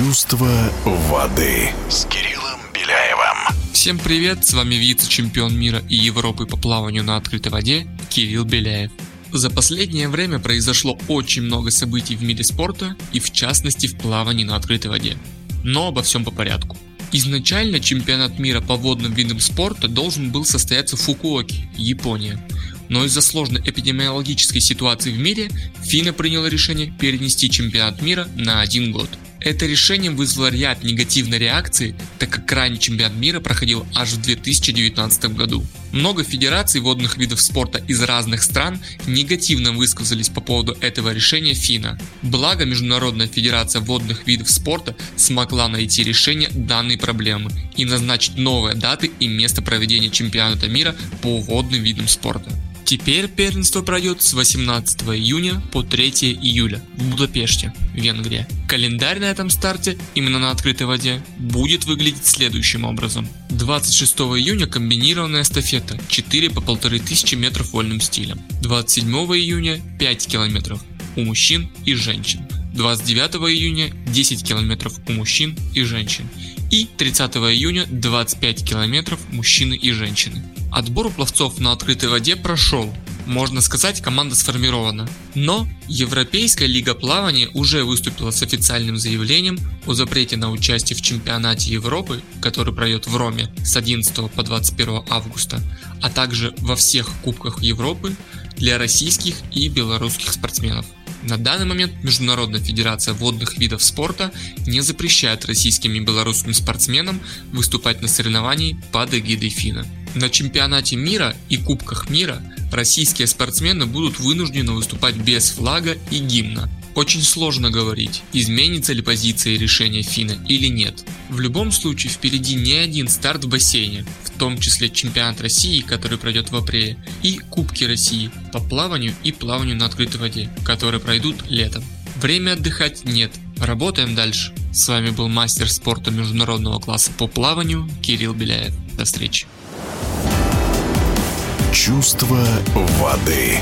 Чувство воды с Кириллом Беляевым. Всем привет, с вами вице-чемпион мира и Европы по плаванию на открытой воде Кирилл Беляев. За последнее время произошло очень много событий в мире спорта и в частности в плавании на открытой воде. Но обо всем по порядку. Изначально чемпионат мира по водным видам спорта должен был состояться в Фукуоке, Япония. Но из-за сложной эпидемиологической ситуации в мире ФИНА приняла решение перенести чемпионат мира на один год. Это решение вызвало ряд негативной реакции, так как крайний чемпионат мира проходил аж в 2019 году. Много федераций водных видов спорта из разных стран негативно высказались по поводу этого решения ФИНА. Благо Международная федерация водных видов спорта смогла найти решение данной проблемы и назначить новые даты и место проведения чемпионата мира по водным видам спорта. Теперь первенство пройдет с 18 июня по 3 июля в Будапеште, Венгрия. Календарь на этом старте, именно на открытой воде, будет выглядеть следующим образом. 26 июня комбинированная эстафета 4 по 1500 метров вольным стилем. 27 июня 5 километров у мужчин и женщин. 29 июня 10 километров у мужчин и женщин. И 30 июня 25 километров мужчины и женщины. Отбор у пловцов на открытой воде прошел. Можно сказать, команда сформирована. Но Европейская лига плавания уже выступила с официальным заявлением о запрете на участие в чемпионате Европы, который пройдет в Роме с 11 по 21 августа, а также во всех кубках Европы для российских и белорусских спортсменов. На данный момент Международная федерация водных видов спорта не запрещает российским и белорусским спортсменам выступать на соревновании под эгидой ФИНА. На чемпионате мира и кубках мира российские спортсмены будут вынуждены выступать без флага и гимна. Очень сложно говорить, изменится ли позиция и решение Фина или нет. В любом случае впереди не один старт в бассейне, в том числе чемпионат России, который пройдет в апреле, и Кубки России по плаванию и плаванию на открытой воде, которые пройдут летом. Время отдыхать нет, работаем дальше. С вами был мастер спорта международного класса по плаванию Кирилл Беляев. До встречи. Чувство воды.